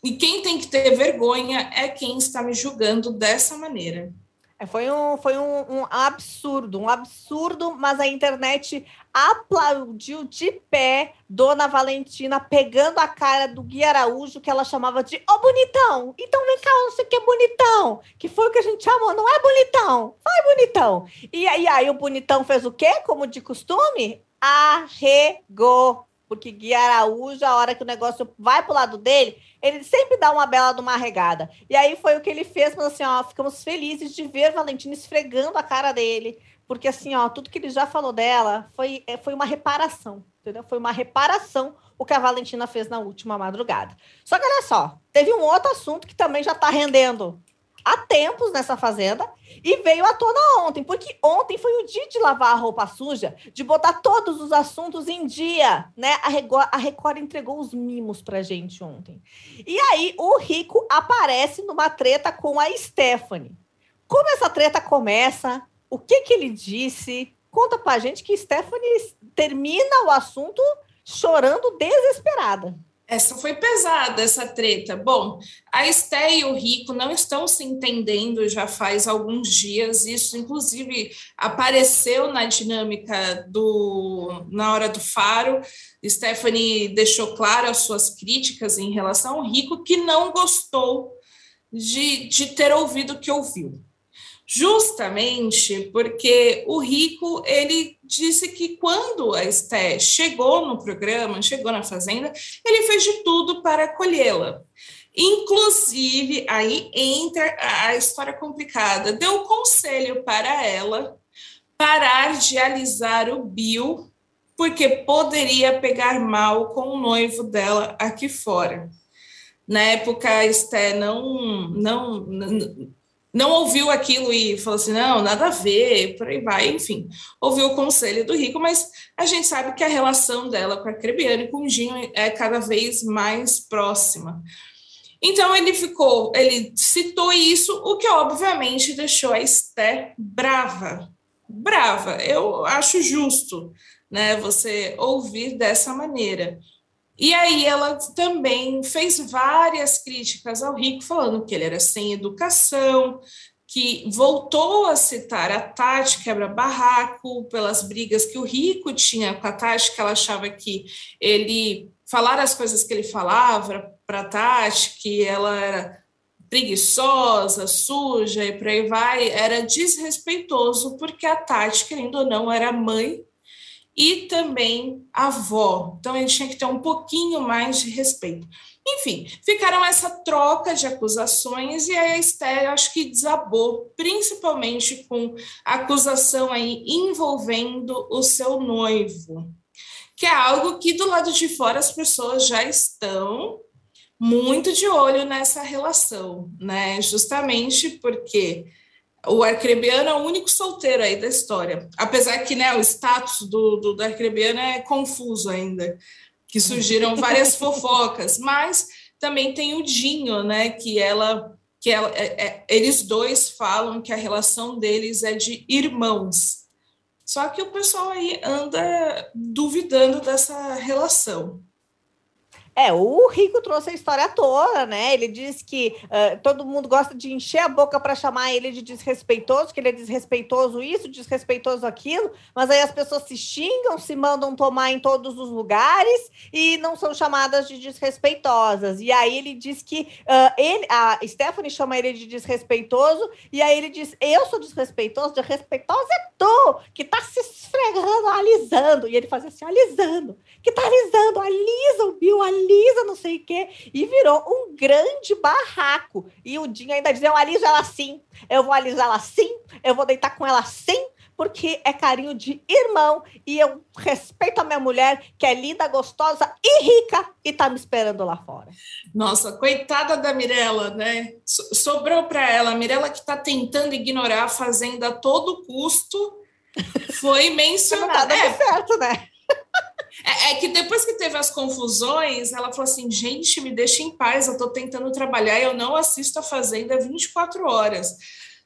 e quem tem que ter vergonha é quem está me julgando dessa maneira. É, foi um, foi um, um, absurdo, um absurdo, mas a internet aplaudiu de pé Dona Valentina pegando a cara do Gui Araújo, que ela chamava de Ô oh, bonitão, então vem cá, não sei o que é bonitão, que foi o que a gente chamou, não é bonitão, vai bonitão. E aí, aí o bonitão fez o quê? Como de costume? Arregou porque Gui Araújo, a hora que o negócio vai pro lado dele, ele sempre dá uma bela de uma regada. E aí foi o que ele fez, mas assim, ó, ficamos felizes de ver Valentina esfregando a cara dele, porque assim, ó, tudo que ele já falou dela foi, é, foi uma reparação, entendeu? Foi uma reparação o que a Valentina fez na última madrugada. Só que olha só, teve um outro assunto que também já tá rendendo há tempos nessa fazenda e veio à tona ontem, porque ontem foi o dia de lavar a roupa suja, de botar todos os assuntos em dia, né? A Record, a Record entregou os mimos pra gente ontem. E aí o Rico aparece numa treta com a Stephanie. Como essa treta começa? O que que ele disse? Conta pra gente que Stephanie termina o assunto chorando desesperada. Essa foi pesada, essa treta. Bom, a Esté e o Rico não estão se entendendo já faz alguns dias. Isso, inclusive, apareceu na dinâmica do na hora do faro. Stephanie deixou claro as suas críticas em relação ao Rico, que não gostou de, de ter ouvido o que ouviu justamente porque o Rico ele disse que quando a Esté chegou no programa, chegou na fazenda, ele fez de tudo para acolhê-la. Inclusive, aí entra a história complicada. Deu conselho para ela parar de alisar o Bill, porque poderia pegar mal com o noivo dela aqui fora. Na época, a Esté não, não, não não ouviu aquilo e falou assim: não, nada a ver, por aí vai, enfim, ouviu o conselho do Rico, mas a gente sabe que a relação dela com a Crebiane com o Ginho é cada vez mais próxima. Então ele ficou, ele citou isso, o que obviamente deixou a Esté brava. Brava, eu acho justo, né, você ouvir dessa maneira. E aí ela também fez várias críticas ao Rico, falando que ele era sem educação, que voltou a citar a Tati quebra-barraco pelas brigas que o Rico tinha com a Tati, que ela achava que ele falar as coisas que ele falava para Tati que ela era preguiçosa, suja e por aí vai, era desrespeitoso, porque a Tati, querendo ou não, era mãe e também avó. Então ele tinha que ter um pouquinho mais de respeito. Enfim, ficaram essa troca de acusações e a Esther acho que desabou, principalmente com a acusação aí envolvendo o seu noivo, que é algo que do lado de fora as pessoas já estão muito de olho nessa relação, né? Justamente porque o arcrebiano é o único solteiro aí da história. Apesar que né, o status do, do, do arcrebiano é confuso ainda, que surgiram várias fofocas, mas também tem o Dinho, né? Que ela que ela, é, é, eles dois falam que a relação deles é de irmãos. Só que o pessoal aí anda duvidando dessa relação. É, o Rico trouxe a história toda, né? Ele diz que uh, todo mundo gosta de encher a boca para chamar ele de desrespeitoso, que ele é desrespeitoso isso, desrespeitoso aquilo, mas aí as pessoas se xingam, se mandam tomar em todos os lugares e não são chamadas de desrespeitosas. E aí ele diz que uh, ele, a Stephanie chama ele de desrespeitoso, e aí ele diz: Eu sou desrespeitoso, desrespeitoso é tu, que tá se esfregando, alisando. E ele faz assim: alisando, que tá alisando, alisa o Bill, alisa Lisa, não sei o quê, e virou um grande barraco. E o Dinho ainda dizia: Eu aliso ela sim, eu vou alisar ela sim, eu vou deitar com ela sim, porque é carinho de irmão e eu respeito a minha mulher, que é linda, gostosa e rica e tá me esperando lá fora. Nossa, coitada da Mirella, né? Sobrou para ela, a Mirella que tá tentando ignorar a fazenda a todo custo. Foi mencionada. é, certo, né? É, é, que depois que teve as confusões, ela falou assim: gente, me deixa em paz, eu estou tentando trabalhar e eu não assisto a Fazenda 24 horas.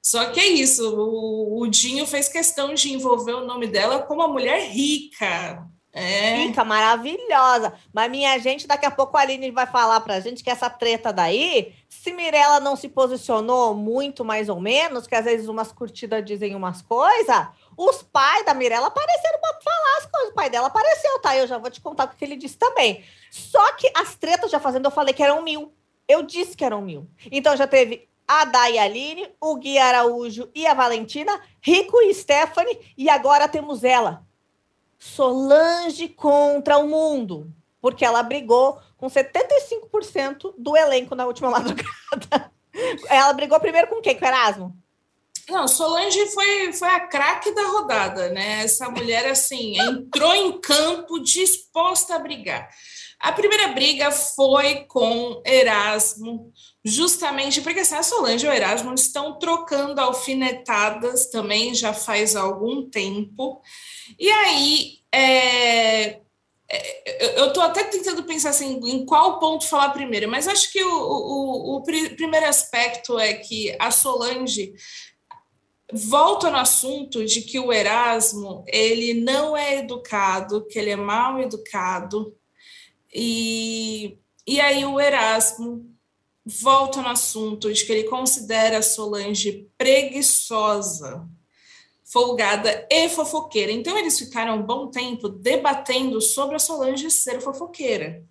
Só que é isso, o, o Dinho fez questão de envolver o nome dela como uma mulher rica. É. Rica, maravilhosa. Mas, minha gente, daqui a pouco a Aline vai falar pra gente que essa treta daí, se Mirella não se posicionou muito mais ou menos, que às vezes umas curtidas dizem umas coisas, os pais da Mirella apareceram para falar as coisas. O pai dela apareceu, tá? Eu já vou te contar o que ele disse também. Só que as tretas já fazendo, eu falei que eram mil. Eu disse que eram mil. Então já teve a Day Aline, o Gui Araújo e a Valentina, Rico e Stephanie, e agora temos ela. Solange contra o mundo. Porque ela brigou com 75% do elenco na última madrugada. Ela brigou primeiro com quem? Com o Erasmo? Não, Solange foi, foi a craque da rodada, né? Essa mulher, assim, entrou em campo disposta a brigar. A primeira briga foi com Erasmo, justamente porque assim, a Solange e o Erasmo estão trocando alfinetadas também já faz algum tempo. E aí, é, é eu estou até tentando pensar assim, em qual ponto falar primeiro, mas acho que o, o, o primeiro aspecto é que a Solange volta no assunto de que o Erasmo ele não é educado, que ele é mal educado, e, e aí o Erasmo volta no assunto de que ele considera a Solange preguiçosa, folgada e fofoqueira. Então eles ficaram um bom tempo debatendo sobre a Solange ser fofoqueira.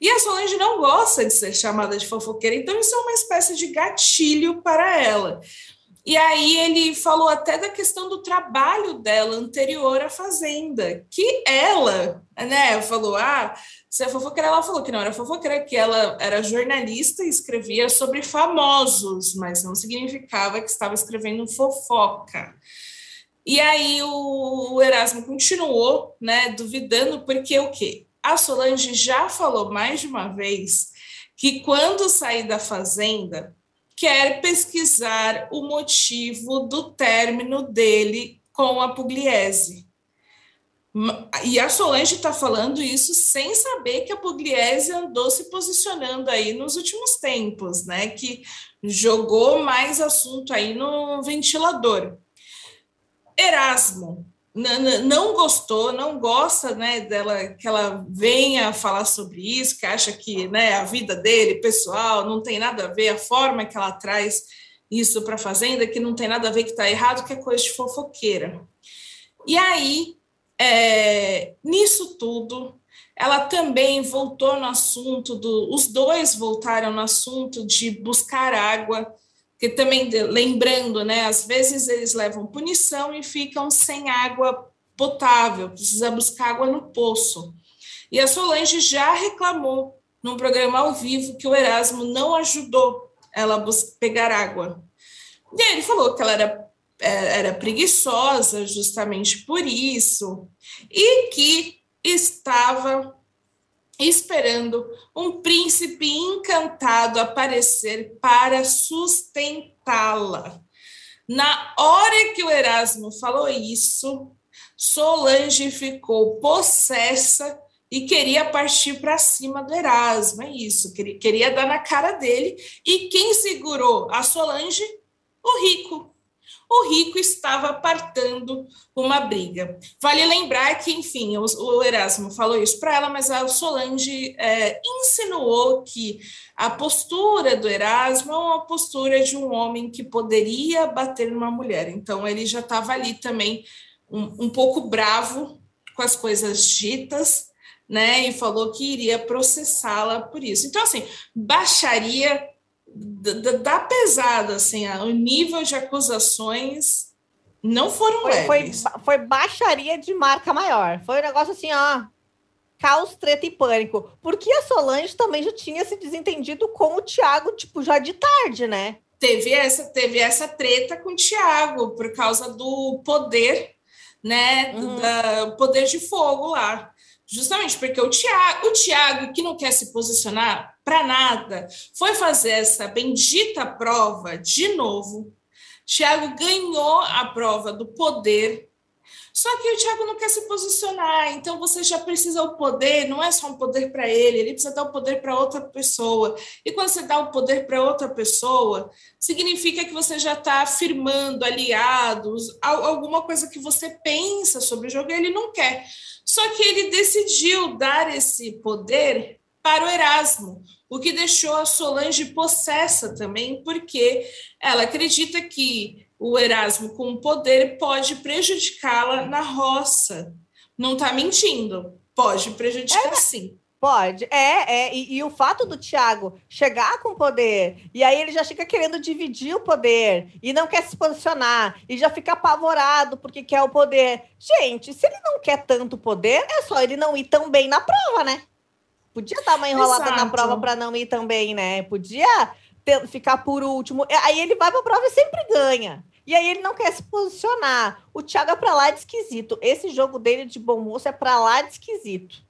E a Solange não gosta de ser chamada de fofoqueira, então isso é uma espécie de gatilho para ela. E aí ele falou até da questão do trabalho dela anterior à Fazenda, que ela, né, falou, ah, você é fofoqueira, ela falou que não era fofoqueira, que ela era jornalista e escrevia sobre famosos, mas não significava que estava escrevendo fofoca. E aí o Erasmo continuou, né, duvidando, porque o quê? A Solange já falou mais de uma vez que quando sair da Fazenda, quer pesquisar o motivo do término dele com a Pugliese. E a Solange está falando isso sem saber que a Pugliese andou se posicionando aí nos últimos tempos, né? Que jogou mais assunto aí no ventilador. Erasmo, não gostou, não gosta né, dela que ela venha falar sobre isso, que acha que né, a vida dele, pessoal, não tem nada a ver, a forma que ela traz isso para a fazenda, que não tem nada a ver, que está errado, que é coisa de fofoqueira. E aí, é, nisso tudo, ela também voltou no assunto do. Os dois voltaram no assunto de buscar água, que também, lembrando, né? Às vezes eles levam punição e ficam sem água potável, precisa buscar água no poço. E a Solange já reclamou num programa ao vivo que o Erasmo não ajudou ela a pegar água. E aí ele falou que ela era, é, era preguiçosa justamente por isso, e que estava esperando um príncipe encantado aparecer para sustentá-la. Na hora que o Erasmo falou isso, Solange ficou possessa e queria partir para cima do Erasmo, é isso, queria, queria dar na cara dele. E quem segurou a Solange? O rico, o rico estava apartando uma briga. Vale lembrar que, enfim, o, Erasmo falou isso para ela, mas a Solange é, insinuou que a postura do Erasmo é uma postura de um homem que poderia bater numa mulher. Então, ele já estava ali também um, um pouco bravo com as coisas ditas, né? E falou que iria processá-la por isso. Então, assim, baixaria da pesada, assim, o nível de acusações não foram foi, leves. Foi, foi baixaria de marca maior. Foi um negócio assim, ó, caos, treta e pânico. Porque a Solange também já tinha se desentendido com o Thiago, tipo, já de tarde, né? Teve essa, teve essa treta com o Thiago por causa do poder, né? Uhum. Da, poder de fogo lá. Justamente porque o Tiago, o Tiago que não quer se posicionar para nada, foi fazer essa bendita prova de novo. Tiago ganhou a prova do poder. Só que o Tiago não quer se posicionar, então você já precisa o poder, não é só um poder para ele, ele precisa dar o poder para outra pessoa. E quando você dá o poder para outra pessoa, significa que você já está afirmando aliados, alguma coisa que você pensa sobre o jogo e ele não quer. Só que ele decidiu dar esse poder para o Erasmo, o que deixou a Solange possessa também, porque ela acredita que o Erasmo, com o poder, pode prejudicá-la na roça. Não está mentindo, pode prejudicar é. sim. Pode, é, é. E, e, o fato do Thiago chegar com poder, e aí ele já fica querendo dividir o poder, e não quer se posicionar, e já fica apavorado porque quer o poder. Gente, se ele não quer tanto poder, é só ele não ir tão bem na prova, né? Podia dar uma enrolada Exato. na prova para não ir tão bem, né? Podia ter, ficar por último. Aí ele vai pra prova e sempre ganha. E aí ele não quer se posicionar. O Thiago é pra lá de esquisito. Esse jogo dele de bom moço é pra lá de esquisito.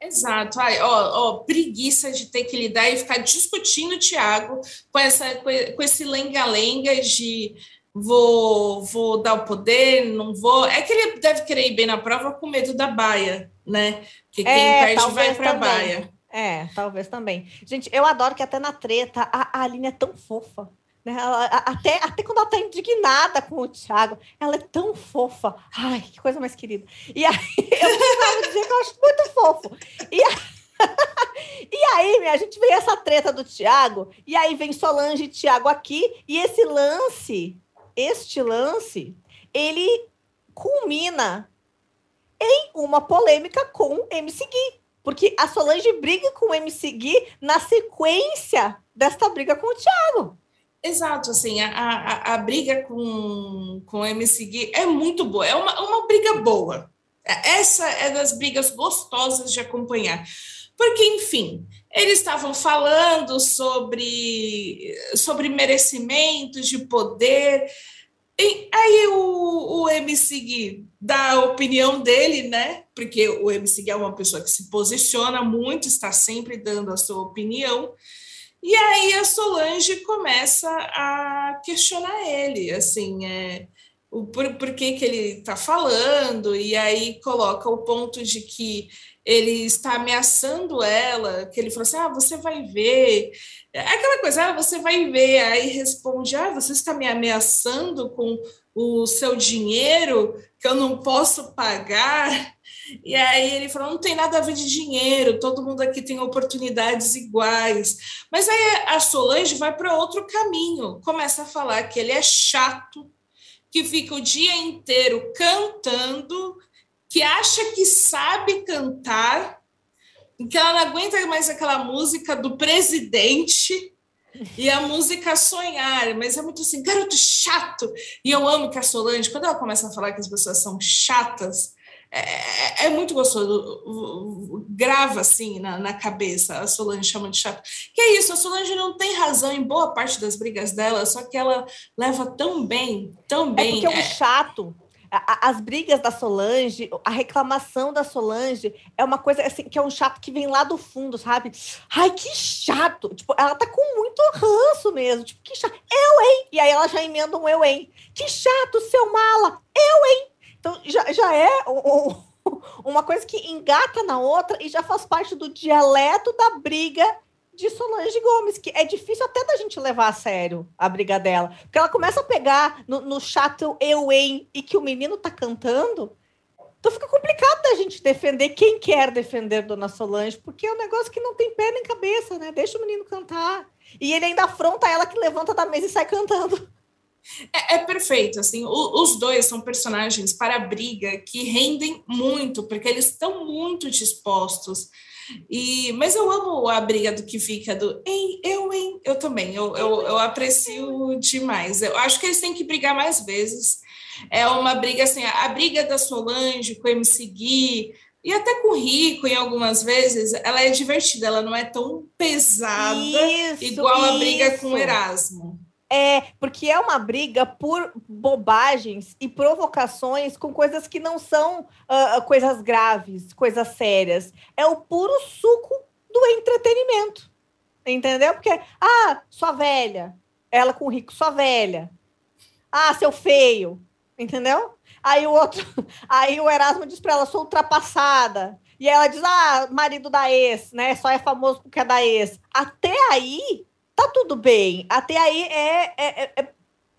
Exato, Ai, ó, ó, preguiça de ter que lidar e ficar discutindo o Thiago com, essa, com esse lenga-lenga de vou, vou dar o poder, não vou. É que ele deve querer ir bem na prova com medo da baia, né? Que quem é, perde vai para a baia. É, talvez também. Gente, eu adoro que até na treta a, a Aline é tão fofa. Né? Ela, até, até quando ela tá indignada com o Thiago, ela é tão fofa. Ai, que coisa mais querida. E aí, eu precisava dizer que eu acho muito fofo. E, a... e aí, a gente vê essa treta do Thiago, e aí vem Solange e Thiago aqui, e esse lance, este lance, ele culmina em uma polêmica com MC Gui. Porque a Solange briga com o MC Gui na sequência desta briga com o Thiago. Exato, assim, a, a, a, briga com, com o MC Gui é muito boa, é uma, uma briga boa. Essa é das brigas gostosas de acompanhar. Porque, enfim, eles estavam falando sobre, sobre merecimentos de poder. E aí o, o MC Gui dá a opinião dele, né? Porque o MC Gui é uma pessoa que se posiciona muito, está sempre dando a sua opinião. E aí a Solange começa a questionar ele, assim, é, o, por, por que, que ele está falando, e aí coloca o ponto de que ele está ameaçando ela, que ele falou assim, ah, você vai ver, é aquela coisa, ah, você vai ver, aí responde, ah, você está me ameaçando com o seu dinheiro que eu não posso pagar, e aí ele falou: não tem nada a ver de dinheiro, todo mundo aqui tem oportunidades iguais. Mas aí a Solange vai para outro caminho, começa a falar que ele é chato, que fica o dia inteiro cantando, que acha que sabe cantar que ela não aguenta mais aquela música do presidente e a música Sonhar, mas é muito assim, garoto chato. E eu amo que a Solange, quando ela começa a falar que as pessoas são chatas, é, é muito gostoso, grava assim na, na cabeça a Solange chamando de chato. Que é isso, a Solange não tem razão em boa parte das brigas dela, só que ela leva tão bem, tão bem. É porque é um chato as brigas da Solange, a reclamação da Solange é uma coisa assim que é um chato que vem lá do fundo, sabe? Ai, que chato! Tipo, ela tá com muito ranço mesmo. Tipo, que chato. Eu, hein? E aí ela já emenda um eu, hein? Que chato, seu mala! Eu, hein? Então já, já é um, uma coisa que engata na outra e já faz parte do dialeto da briga de Solange Gomes, que é difícil até da gente levar a sério a briga dela. Porque ela começa a pegar no, no chato eu, hein, e que o menino tá cantando. Então fica complicado da gente defender quem quer defender Dona Solange, porque é um negócio que não tem pé nem cabeça, né? Deixa o menino cantar. E ele ainda afronta ela que levanta da mesa e sai cantando. É, é, perfeito, assim, o, os dois são personagens para briga que rendem muito, porque eles estão muito dispostos e, mas eu amo a briga do que fica do hein, eu, hein, eu também, eu, eu, eu aprecio demais. Eu acho que eles têm que brigar mais vezes. É uma briga assim, a briga da Solange com o MC Gui, e até com o Rico, em algumas vezes, ela é divertida, ela não é tão pesada isso, igual a briga com o Erasmo. É, porque é uma briga por bobagens e provocações com coisas que não são uh, coisas graves, coisas sérias. É o puro suco do entretenimento. Entendeu? Porque, ah, sua velha. Ela com o rico, sua velha. Ah, seu feio. Entendeu? Aí o outro, aí o Erasmo diz para ela, sou ultrapassada. E ela diz, ah, marido da ex, né? Só é famoso porque é da ex. Até aí, tá tudo bem. Até aí é, é, é, é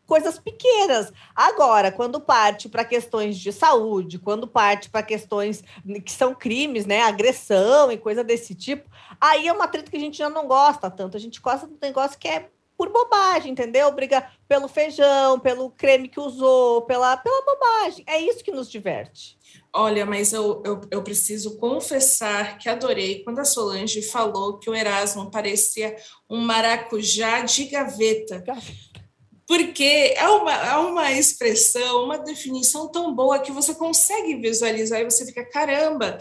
coisas pequenas. Agora, quando parte para questões de saúde, quando parte para questões que são crimes, né, agressão e coisa desse tipo, aí é uma treta que a gente já não gosta tanto. A gente gosta do negócio que é por bobagem, entendeu? Briga pelo feijão, pelo creme que usou, pela, pela bobagem. É isso que nos diverte. Olha, mas eu, eu, eu, preciso confessar que adorei quando a Solange falou que o Erasmo parecia um maracujá de gaveta. Porque é uma, é uma expressão, uma definição tão boa que você consegue visualizar e você fica, caramba,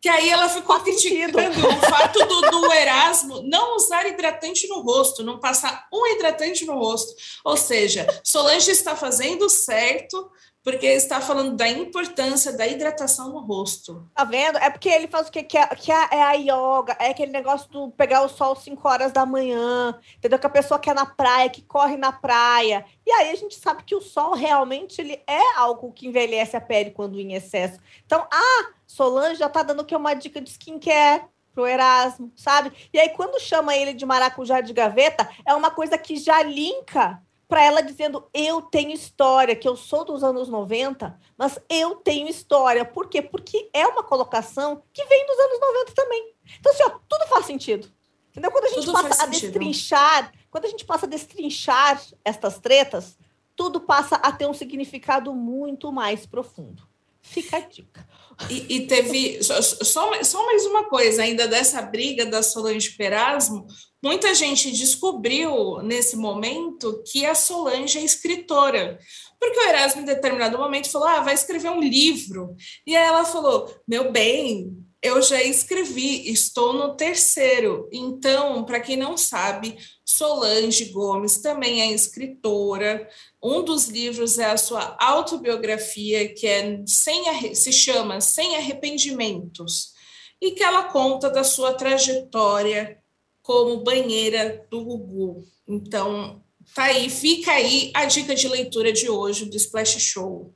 que aí ela ficou criticando o fato do, do, Erasmo não usar hidratante no rosto, não passar um hidratante no rosto. Ou seja, Solange está fazendo certo porque está falando da importância da hidratação no rosto. Tá vendo? É porque ele faz o que? Que é, que é, é a yoga, é aquele negócio do pegar o sol 5 horas da manhã, entendeu? Que a pessoa quer na praia, que corre na praia. E aí a gente sabe que o sol realmente ele é algo que envelhece a pele quando em excesso. Então, ah, Solange já tá dando que uma dica de skincare pro Erasmo, sabe? E aí quando chama ele de maracujá de gaveta, é uma coisa que já linka para ela dizendo: Eu tenho história, que eu sou dos anos 90, mas eu tenho história. Por quê? Porque é uma colocação que vem dos anos 90 também. Então, assim, ó, tudo faz sentido. Entendeu? Quando a gente tudo passa a destrinchar, quando a gente passa a destrinchar estas tretas, tudo passa a ter um significado muito mais profundo. Fica a dica. E, e teve só, só, mais uma coisa ainda dessa briga da Solange Perasmo. Muita gente descobriu nesse momento que a Solange é escritora, porque o Erasmo, em determinado momento, falou: Ah, vai escrever um livro. E aí ela falou: Meu bem, eu já escrevi, estou no terceiro. Então, para quem não sabe, Solange Gomes também é escritora. Um dos livros é a sua autobiografia, que é sem, se chama Sem Arrependimentos, e que ela conta da sua trajetória como banheira do Gugu. Então, tá aí, fica aí a dica de leitura de hoje do Splash Show.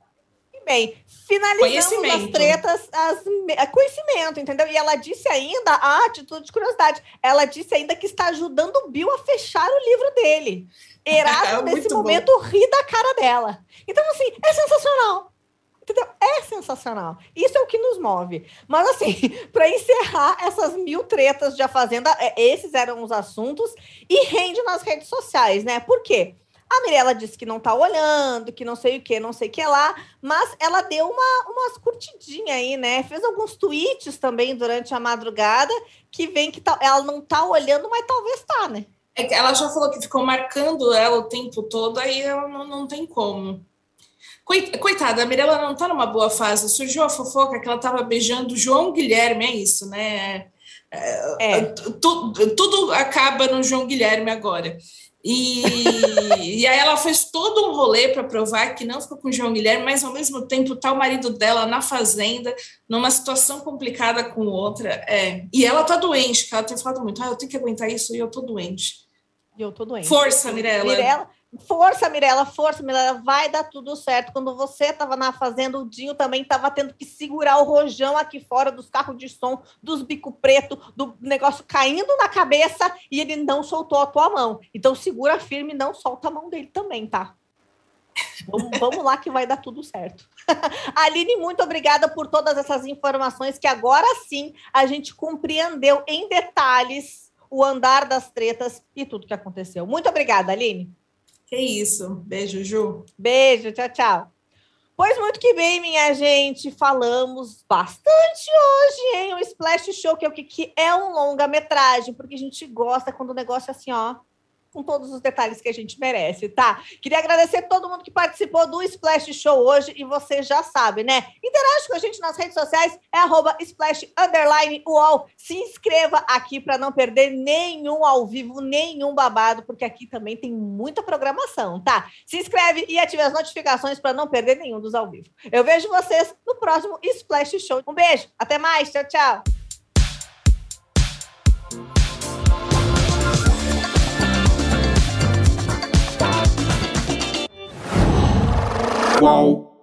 Bem, finalizando as tretas, as, é conhecimento, entendeu? E ela disse ainda, ah, título de curiosidade, ela disse ainda que está ajudando o Bill a fechar o livro dele. Erasmo, nesse momento, bom. ri da cara dela. Então, assim, é sensacional. Entendeu? É sensacional. Isso é o que nos move. Mas, assim, para encerrar essas mil tretas de A Fazenda, é, esses eram os assuntos e rende nas redes sociais, né? Por quê? A Mirella disse que não tá olhando, que não sei o que, não sei o que lá, mas ela deu uma, umas curtidinhas aí, né? Fez alguns tweets também durante a madrugada que vem que tá, ela não tá olhando, mas talvez tá, né? É ela já falou que ficou marcando ela o tempo todo, aí ela não, não tem como. Coitada, a Mirella não tá numa boa fase. Surgiu a fofoca que ela tava beijando o João Guilherme, é isso, né? É, é. Tudo, tudo acaba no João Guilherme agora. E, e aí ela fez todo um rolê para provar que não ficou com o João Guilherme, mas ao mesmo tempo tá o marido dela na fazenda, numa situação complicada com outra. É. E ela tá doente, que ela tem falado muito, ah, eu tenho que aguentar isso e eu tô doente. E eu tô doente. Força, Mirella. Mirella, Força, Mirella, força, Mirella, vai dar tudo certo. Quando você estava na fazenda, o Dinho também estava tendo que segurar o rojão aqui fora dos carros de som, dos bico preto, do negócio caindo na cabeça e ele não soltou a tua mão. Então segura firme, não solta a mão dele também, tá? Vamos, vamos lá que vai dar tudo certo. Aline, muito obrigada por todas essas informações que agora sim a gente compreendeu em detalhes o andar das tretas e tudo que aconteceu. Muito obrigada, Aline. Que isso. Beijo, Ju. Beijo, tchau, tchau. Pois muito que bem, minha gente, falamos bastante hoje, hein? O Splash Show, que é o que, que é um longa-metragem, porque a gente gosta quando o negócio é assim, ó, com todos os detalhes que a gente merece, tá? Queria agradecer todo mundo que participou do Splash Show hoje e você já sabe, né? Interage com a gente nas redes sociais, é arroba Splash Underline UOL. Se inscreva aqui para não perder nenhum ao vivo, nenhum babado, porque aqui também tem muita programação, tá? Se inscreve e ative as notificações para não perder nenhum dos ao vivo. Eu vejo vocês no próximo Splash Show. Um beijo, até mais, tchau, tchau. Qual?